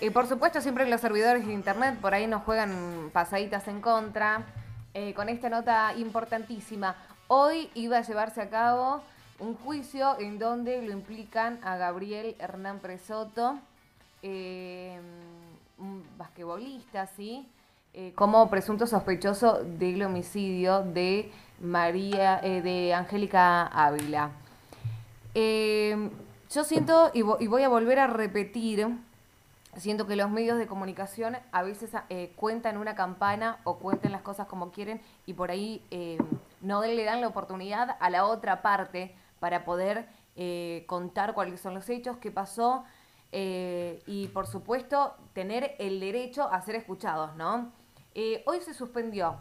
Y por supuesto, siempre los servidores de internet por ahí nos juegan pasaditas en contra. Eh, con esta nota importantísima. Hoy iba a llevarse a cabo un juicio en donde lo implican a Gabriel Hernán Presoto, eh, un basquetbolista, ¿sí? Eh, como presunto sospechoso del homicidio de María, de Angélica Ávila. yo siento, y voy a volver a repetir, siento que los medios de comunicación a veces eh, cuentan una campana o cuentan las cosas como quieren y por ahí eh, no le dan la oportunidad a la otra parte para poder eh, contar cuáles son los hechos, qué pasó y por supuesto tener el derecho a ser escuchados, ¿no? hoy se suspendió,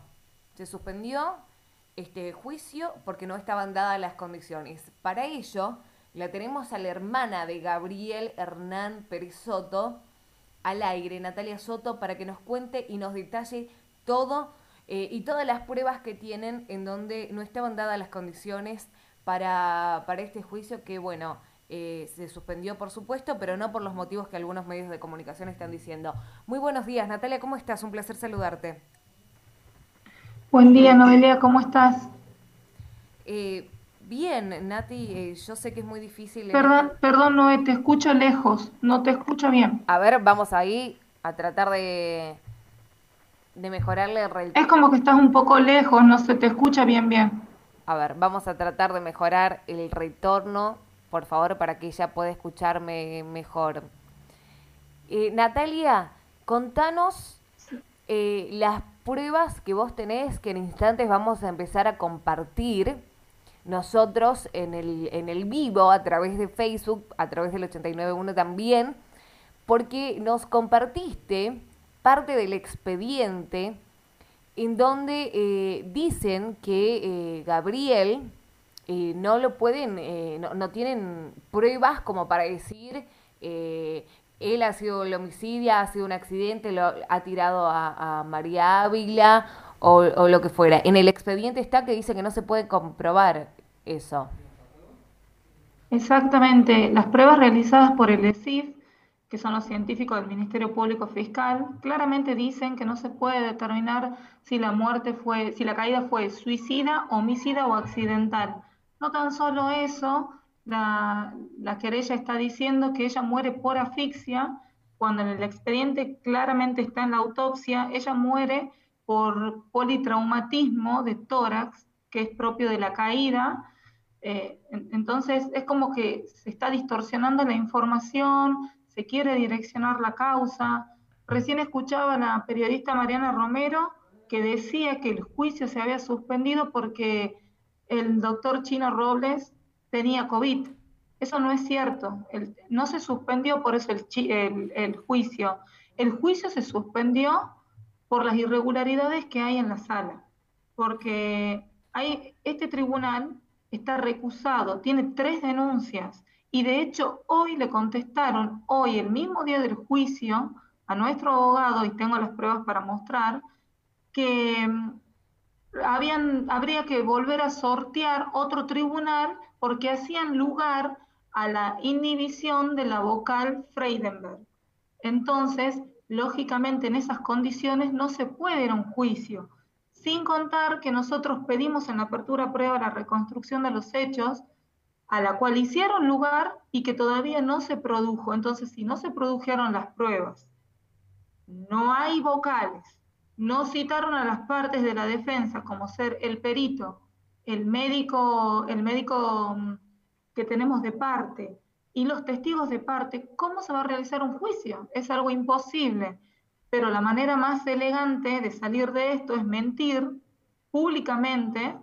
se suspendió este juicio porque no estaban dadas las condiciones. Para ello, la tenemos a la hermana de Gabriel Hernán Perisotto, al aire, Natalia Soto, para que nos cuente y nos detalle todo eh, y todas las pruebas que tienen en donde no estaban dadas las condiciones para, para este juicio que, bueno, eh, se suspendió por supuesto, pero no por los motivos que algunos medios de comunicación están diciendo. Muy buenos días, Natalia, ¿cómo estás? Un placer saludarte. Buen día, Noelia, ¿cómo estás? Eh, Bien, Nati, eh, yo sé que es muy difícil. Perdón, perdón, Noé, te escucho lejos, no te escucho bien. A ver, vamos ahí a tratar de, de mejorarle el... Es como que estás un poco lejos, no se te escucha bien, bien. A ver, vamos a tratar de mejorar el retorno, por favor, para que ella pueda escucharme mejor. Eh, Natalia, contanos eh, las pruebas que vos tenés, que en instantes vamos a empezar a compartir nosotros en el, en el vivo, a través de Facebook, a través del 891 también, porque nos compartiste parte del expediente en donde eh, dicen que eh, Gabriel eh, no lo pueden, no, no, tienen pruebas como para decir él ha sido el homicidio, ha sido un accidente, lo ha tirado a, a María Ávila o, o, lo que fuera. En el expediente está que dice que no se puede comprobar eso. Exactamente. Las pruebas realizadas por el ESIF, que son los científicos del Ministerio Público Fiscal, claramente dicen que no se puede determinar si la muerte fue, si la caída fue suicida, homicida o accidental. No tan solo eso, la, la querella está diciendo que ella muere por asfixia, cuando en el expediente claramente está en la autopsia, ella muere por politraumatismo de tórax, que es propio de la caída, eh, entonces es como que se está distorsionando la información, se quiere direccionar la causa. Recién escuchaba a la periodista Mariana Romero que decía que el juicio se había suspendido porque el doctor Chino Robles tenía COVID. Eso no es cierto. no se suspendió por eso el, el juicio. El juicio se suspendió por las irregularidades que hay en la sala. Porque hay, este tribunal está recusado, tiene tres denuncias y de hecho hoy le contestaron, hoy el mismo día del juicio, a nuestro abogado, y tengo las pruebas para mostrar, que mm, habían, habría que volver a sortear otro tribunal porque hacían lugar a la inhibición de la vocal Freidenberg. Entonces, lógicamente en esas condiciones no se puede ir a un juicio sin contar que nosotros pedimos en la apertura prueba la reconstrucción de los hechos, a la cual hicieron lugar y que todavía no se produjo. Entonces, si no se produjeron las pruebas, no hay vocales, no citaron a las partes de la defensa, como ser el perito, el médico, el médico mm, que tenemos de parte y los testigos de parte, ¿cómo se va a realizar un juicio? Es algo imposible. Pero la manera más elegante de salir de esto es mentir públicamente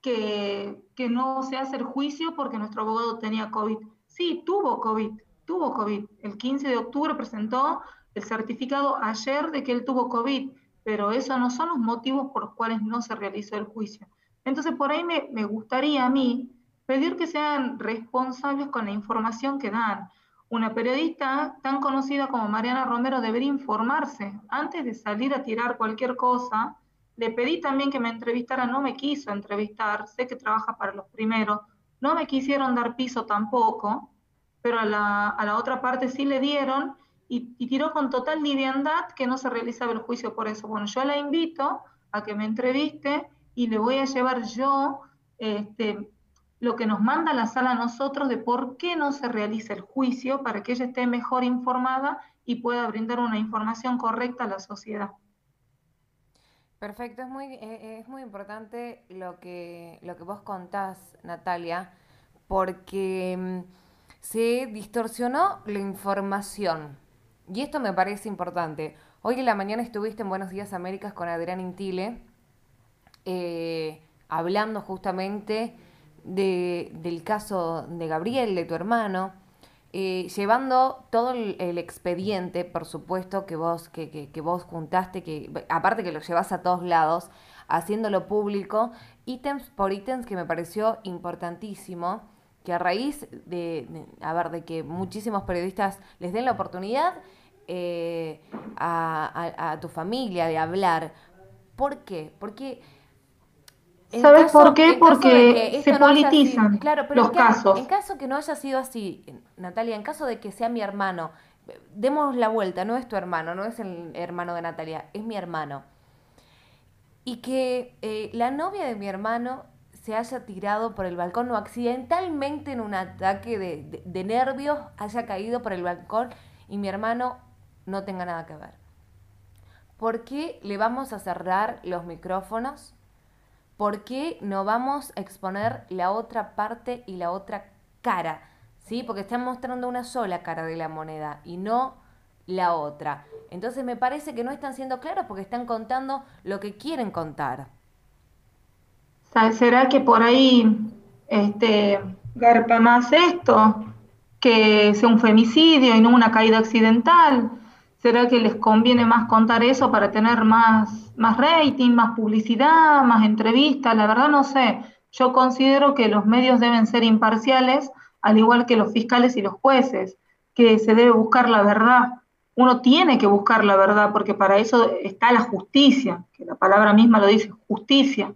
que, no se hace el juicio porque nuestro abogado tenía COVID. Sí, tuvo COVID, tuvo COVID. El 15 de octubre presentó el certificado ayer de que él tuvo COVID, pero esos no son los motivos por los cuales no se realizó el juicio. Entonces, por ahí me, me gustaría a mí pedir que sean responsables con la información que dan. Una periodista tan conocida como Mariana Romero debería informarse. Antes de salir a tirar cualquier cosa, le pedí también que me entrevistara, no me quiso entrevistar, sé que trabaja para los primeros, no me quisieron dar piso tampoco, pero a la, otra parte sí le dieron y, y, tiró con total liviandad que no se realizaba el juicio por eso. Bueno, yo la invito a que me entreviste y le voy a llevar yo este, lo que nos manda la sala a nosotros de por qué no se realiza el juicio para que ella esté mejor informada y pueda brindar una información correcta a la sociedad. Perfecto, es muy, eh, eh, es muy importante lo que, lo que vos contás, Natalia, porque mm, se distorsionó la información. Y esto me parece importante. Hoy en la mañana estuviste en Buenos Días Américas con Adrián Intile, eh, hablando justamente del caso de Gabriel, de tu hermano, eh, llevando todo el, expediente, por supuesto, que vos, que, vos juntaste, que aparte que lo llevas a todos lados, haciéndolo público, ítems por ítems que me pareció importantísimo, que a raíz de, a ver, de que muchísimos periodistas les den la oportunidad eh, a, a tu familia de hablar. ¿Por qué? Porque ¿Sabes por qué? Porque se politizan los casos. En caso que no haya sido así, Natalia, en caso de que sea mi hermano, demos la vuelta, no es tu hermano, no es el hermano de Natalia, es mi hermano. Y que eh, la novia de mi hermano se haya tirado por el balcón o accidentalmente en un ataque de, de nervios haya caído por el balcón y mi hermano no tenga nada que ver. ¿Por qué le vamos a cerrar los micrófonos ¿por qué no vamos a exponer la otra parte y la otra cara? ¿Sí? Porque están mostrando una sola cara de la moneda y no la otra. Entonces me parece que no están siendo claros porque están contando lo que quieren contar. ¿Será que por ahí este, garpa más esto? Que sea un femicidio y no una caída accidental. ¿Será que les conviene más contar eso para tener más, más rating, más publicidad, más entrevistas? La verdad no sé. Yo considero que los medios deben ser imparciales, al igual que los fiscales y los jueces, que se debe buscar la verdad. Uno tiene que buscar la verdad porque para eso está la justicia, que la palabra misma lo dice, justicia.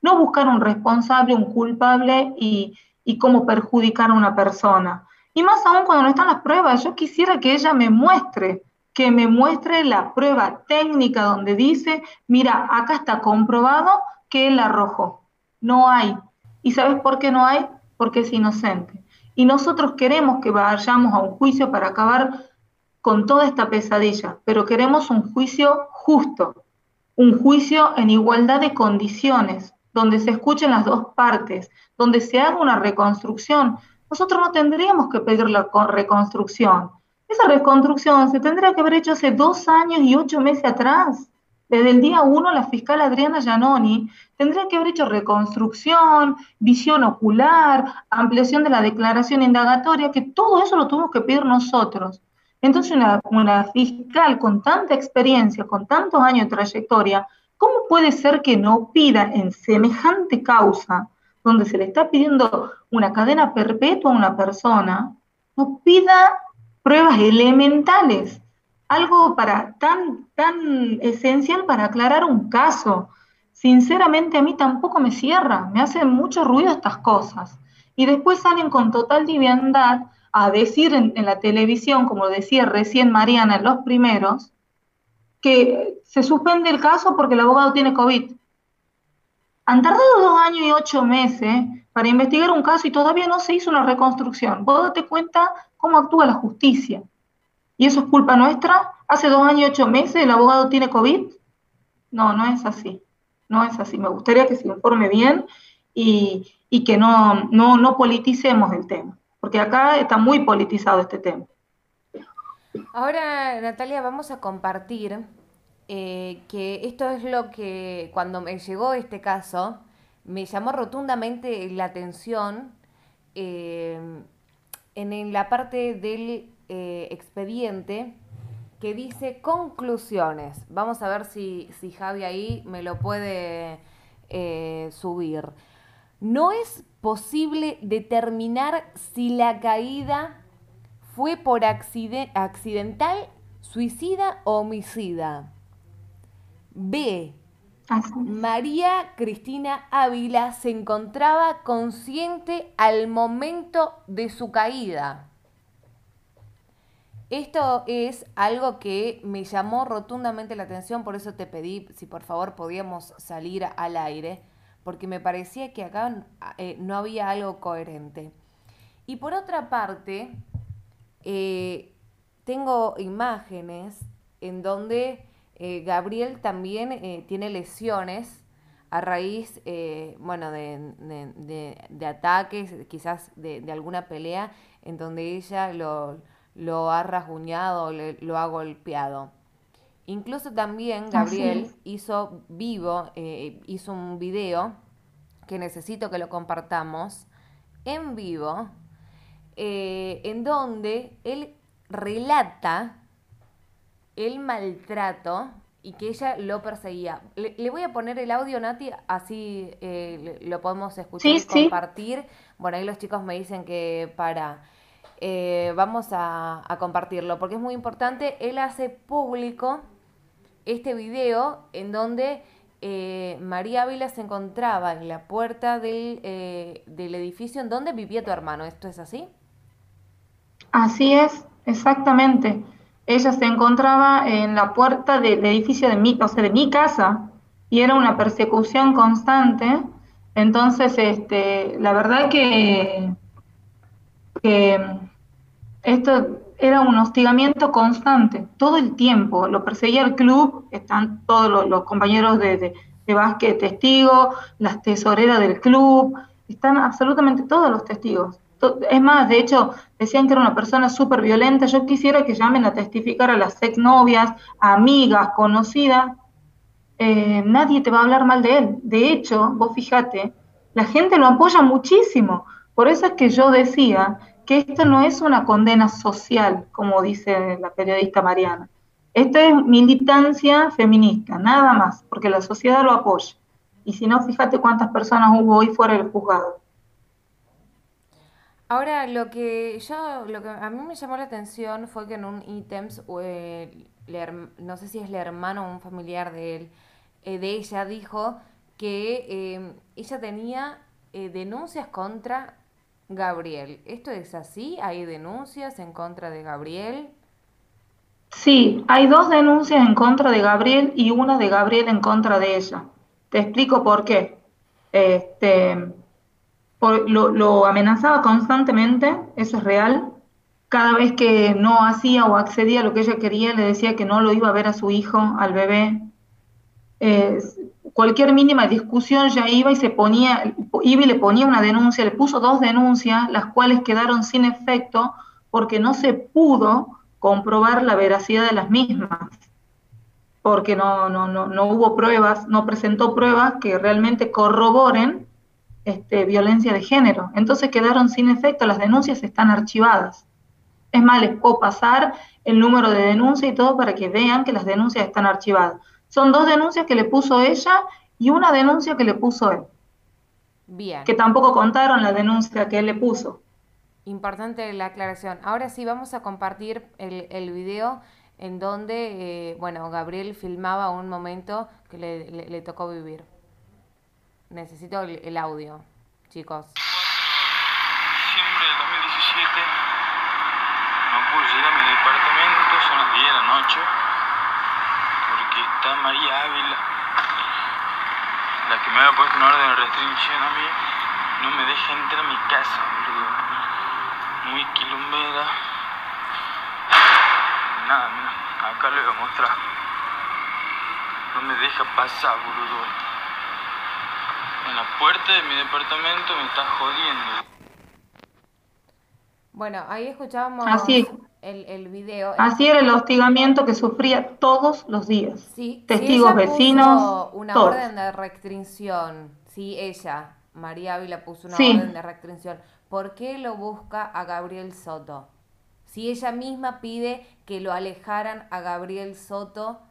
No buscar un responsable, un culpable y, y cómo perjudicar a una persona. Y más aún cuando no están las pruebas, yo quisiera que ella me muestre que me muestre la prueba técnica donde dice, mira, acá está comprobado que él arrojó. No hay. ¿Y sabes por qué no hay? Porque es inocente. Y nosotros queremos que vayamos a un juicio para acabar con toda esta pesadilla, pero queremos un juicio justo, un juicio en igualdad de condiciones, donde se escuchen las dos partes, donde se haga una reconstrucción. Nosotros no tendríamos que pedir la reconstrucción, esa reconstrucción se tendría que haber hecho hace dos años y ocho meses atrás. Desde el día uno, la fiscal Adriana Giannoni tendría que haber hecho reconstrucción, visión ocular, ampliación de la declaración indagatoria, que todo eso lo tuvimos que pedir nosotros. Entonces, una, una fiscal con tanta experiencia, con tantos años de trayectoria, ¿cómo puede ser que no pida en semejante causa, donde se le está pidiendo una cadena perpetua a una persona, no pida pruebas elementales, algo para tan, tan esencial para aclarar un caso. Sinceramente a mí tampoco me cierra, me hacen mucho ruido estas cosas. Y después salen con total liviandad a decir en, la televisión, como decía recién Mariana en los primeros, que se suspende el caso porque el abogado tiene COVID. Han tardado dos años y ocho meses para investigar un caso y todavía no se hizo una reconstrucción. Vos date cuenta cómo actúa la justicia. ¿Y eso es culpa nuestra? ¿Hace dos años y ocho meses el abogado tiene COVID? No, no es así. No es así. Me gustaría que se informe bien y, que no, no, politicemos el tema, porque acá está muy politizado este tema. Ahora, Natalia, vamos a compartir eh, que esto es lo que cuando me llegó este caso, me llamó rotundamente la atención eh, en la parte del eh, expediente que dice conclusiones. Vamos a ver si, si Javi ahí me lo puede eh, subir. No es posible determinar si la caída fue por accidental, suicida o homicida. B. María Cristina Ávila se encontraba consciente al momento de su caída. Esto es algo que me llamó rotundamente la atención, por eso te pedí si por favor podíamos salir al aire, porque me parecía que acá eh, no había algo coherente. Y por otra parte, eh, tengo imágenes en donde eh, Gabriel también tiene lesiones a raíz, bueno, de, ataques, quizás de, alguna pelea, en donde ella lo, lo ha rasguñado, lo ha golpeado. Incluso también Gabriel hizo vivo, eh, hizo un video que necesito que lo compartamos en vivo, eh, en donde él relata el maltrato y que ella lo perseguía. Le, voy a poner el audio, Nati, así eh, lo podemos escuchar y compartir. Bueno, ahí los chicos me dicen que para... Eh, vamos a, compartirlo porque es muy importante. Él hace público este video en donde eh, María Ávila se encontraba en la puerta del, eh, del edificio en donde vivía tu hermano. ¿Esto es así? Así es, exactamente. Ella se encontraba en la puerta del edificio de mi, o sea, de mi casa y era una persecución constante. Entonces, este, la verdad que, que esto era un hostigamiento constante, todo el tiempo. Lo perseguía el club, están todos los, compañeros de, de, de, básquet testigos, las tesoreras del club, están absolutamente todos los testigos. Es más, de hecho, decían que era una persona súper violenta. Yo quisiera que llamen a testificar a las exnovias, amigas, conocidas. Eh, nadie te va a hablar mal de él. De hecho, vos fíjate, la gente lo apoya muchísimo. Por eso es que yo decía que esto no es una condena social, como dice la periodista Mariana. Esto es militancia feminista, nada más, porque la sociedad lo apoya. Y si no, fíjate cuántas personas hubo hoy fuera del juzgado. Ahora, lo que yo, lo que a mí me llamó la atención fue que en un ítems, eh, no sé si es el hermano o un familiar de él, eh, de ella, dijo que eh, ella tenía denuncias contra Gabriel. ¿Esto es así? ¿Hay denuncias en contra de Gabriel? Sí, hay dos denuncias en contra de Gabriel y una de Gabriel en contra de ella. Te explico por qué. Este, lo, amenazaba constantemente, eso es real. Cada vez que no hacía o accedía a lo que ella quería, le decía que no lo iba a ver a su hijo, al bebé. Eh, cualquier mínima discusión ya iba y se ponía, iba y le ponía una denuncia, le puso dos denuncias, las cuales quedaron sin efecto porque no se pudo comprobar la veracidad de las mismas, porque no, no, no, no hubo pruebas, no presentó pruebas que realmente corroboren este, violencia de género. Entonces quedaron sin efecto, las denuncias están archivadas. Es más, les puedo pasar el número de denuncia y todo para que vean que las denuncias están archivadas. Son dos denuncias que le puso ella y una denuncia que le puso él. Bien. Que tampoco contaron la denuncia que él le puso. Importante la aclaración. Ahora sí vamos a compartir el, el video en donde, eh, bueno, Gabriel filmaba un momento que le, le, tocó vivir. Necesito el, audio, chicos. Diciembre del 2017, no pude llegar a mi departamento, son las 10 de la noche está María Ávila, la que me había puesto una orden de restricción a mí, no me deja entrar a mi casa, boludo. Muy quilombera. Nada, mira, acá le voy a mostrar. No me deja pasar, boludo. En la puerta de mi departamento me está jodiendo. Bueno, ahí escuchábamos Así. El, el, video. Así era el hostigamiento que sufría todos los días. Sí, Testigos vecinos. Una orden de restricción. Sí, ella, María Ávila, puso una orden de restricción. ¿Por qué lo busca a Gabriel Soto? Si ella misma pide que lo alejaran a Gabriel Soto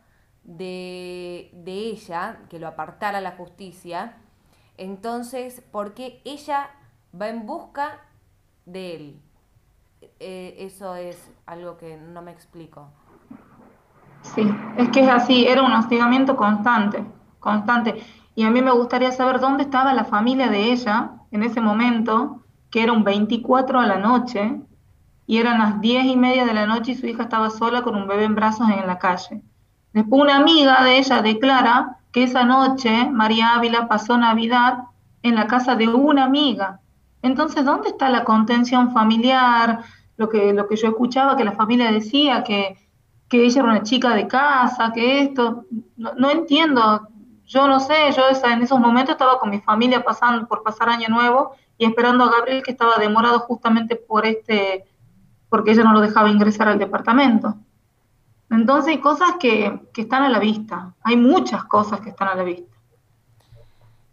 de, de ella, que lo apartara la justicia, entonces, ¿por qué ella va en busca de él? Eh, eso es algo que no me explico. Sí, es que es así, era un hostigamiento constante, constante. Y a mí me gustaría saber dónde estaba la familia de ella en ese momento, que era un 24 a la noche, y eran las diez y media de la noche y su hija estaba sola con un bebé en brazos en la calle. Después una amiga de ella declara que esa noche María Ávila pasó Navidad en la casa de una amiga. Entonces, ¿dónde está la contención familiar? Lo que, lo que yo escuchaba que la familia decía, que, que ella era una chica de casa, que esto, no, entiendo, yo no sé, yo en esos momentos estaba con mi familia pasando por pasar Año Nuevo y esperando a Gabriel que estaba demorado justamente por este, porque ella no lo dejaba ingresar al departamento. Entonces hay cosas que, están a la vista, hay muchas cosas que están a la vista.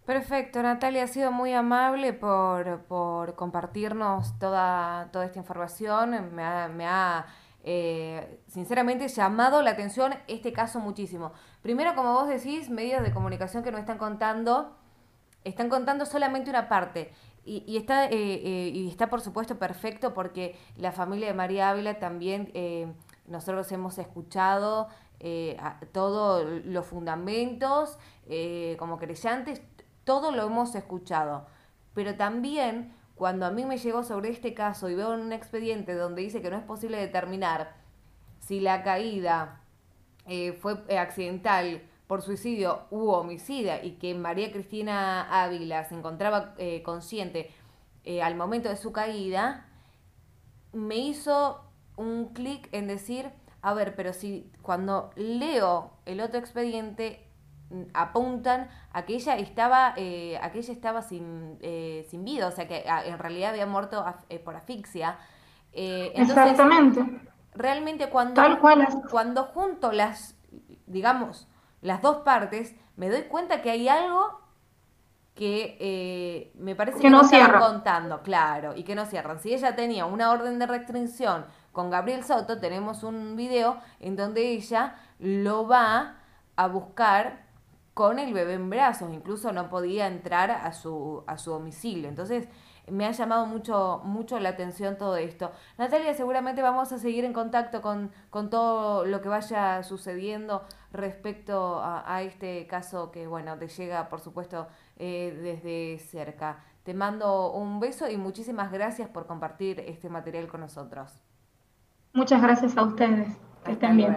Perfecto, Natalia, ha sido muy amable por, compartirnos toda, toda esta información. Me ha, eh, sinceramente llamado la atención este caso muchísimo. Primero, como vos decís, medios de comunicación que no están contando, están contando solamente una parte. Y, está, eh, eh, y está, por supuesto, perfecto porque la familia de María Ávila también nosotros hemos escuchado eh, todos los fundamentos eh, como creyentes, todo lo hemos escuchado. Pero también cuando a mí me llegó sobre este caso y veo un expediente donde dice que no es posible determinar si la caída eh, fue accidental por suicidio u homicida y que María Cristina Ávila se encontraba consciente al momento de su caída, me hizo un clic en decir, a ver, pero si cuando leo el otro expediente mm, apuntan a que ella estaba, eh, a que ella estaba sin, eh, sin vida, o sea que ah, en realidad había muerto eh, por asfixia. Exactamente. Realmente cuando, cuando junto las, digamos, las dos partes, me doy cuenta que hay algo que me parece que, no, no estaban contando, claro, y que no cierran. Si ella tenía una orden de restricción con Gabriel Soto tenemos un video en donde ella lo va a buscar con el bebé en brazos, incluso no podía entrar a su, a su domicilio. Entonces, me ha llamado mucho, mucho la atención todo esto. Natalia, seguramente vamos a seguir en contacto con, con todo lo que vaya sucediendo respecto a, este caso que, bueno, te llega, por supuesto, eh, desde cerca. Te mando un beso y muchísimas gracias por compartir este material con nosotros. Muchas gracias a ustedes. Que estén bien.